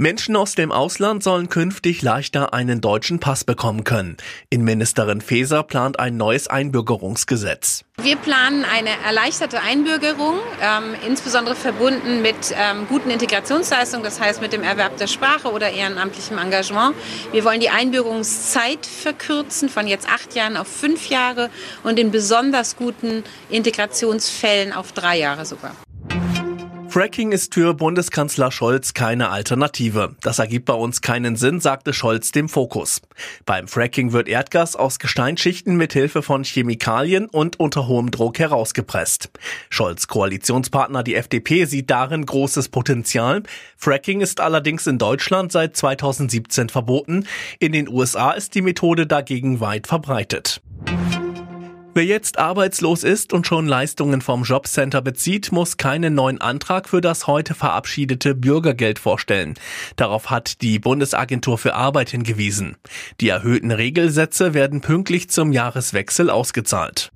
Menschen aus dem Ausland sollen künftig leichter einen deutschen Pass bekommen können. Innenministerin Faeser plant ein neues Einbürgerungsgesetz. Wir planen eine erleichterte Einbürgerung, ähm, insbesondere verbunden mit ähm, guten Integrationsleistungen, das heißt mit dem Erwerb der Sprache oder ehrenamtlichem Engagement. Wir wollen die Einbürgerungszeit verkürzen von jetzt acht Jahren auf fünf Jahre und in besonders guten Integrationsfällen auf drei Jahre sogar. Fracking ist für Bundeskanzler Scholz keine Alternative. Das ergibt bei uns keinen Sinn, sagte Scholz dem Fokus. Beim Fracking wird Erdgas aus Gesteinsschichten mit Hilfe von Chemikalien und unter hohem Druck herausgepresst. Scholz Koalitionspartner die FDP sieht darin großes Potenzial. Fracking ist allerdings in Deutschland seit 2017 verboten. In den USA ist die Methode dagegen weit verbreitet. Wer jetzt arbeitslos ist und schon Leistungen vom Jobcenter bezieht, muss keinen neuen Antrag für das heute verabschiedete Bürgergeld vorstellen. Darauf hat die Bundesagentur für Arbeit hingewiesen. Die erhöhten Regelsätze werden pünktlich zum Jahreswechsel ausgezahlt.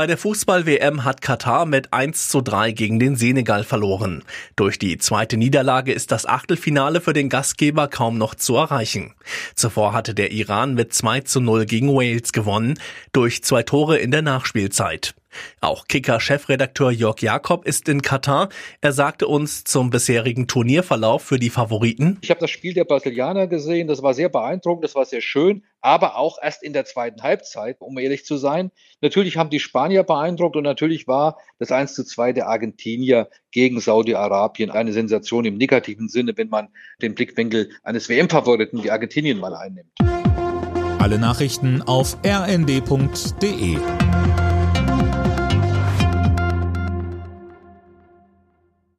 Bei der Fußball-WM hat Katar mit 1 zu 3 gegen den Senegal verloren. Durch die zweite Niederlage ist das Achtelfinale für den Gastgeber kaum noch zu erreichen. Zuvor hatte der Iran mit 2 zu 0 gegen Wales gewonnen, durch zwei Tore in der Nachspielzeit. Auch Kicker-Chefredakteur Jörg Jakob ist in Katar. Er sagte uns zum bisherigen Turnierverlauf für die Favoriten. Ich habe das Spiel der Brasilianer gesehen. Das war sehr beeindruckend, das war sehr schön, aber auch erst in der zweiten Halbzeit, um ehrlich zu sein. Natürlich haben die Spanier beeindruckt und natürlich war das 1 zu 2 der Argentinier gegen Saudi-Arabien eine Sensation im negativen Sinne, wenn man den Blickwinkel eines WM-Favoriten wie Argentinien mal einnimmt. Alle Nachrichten auf rnd.de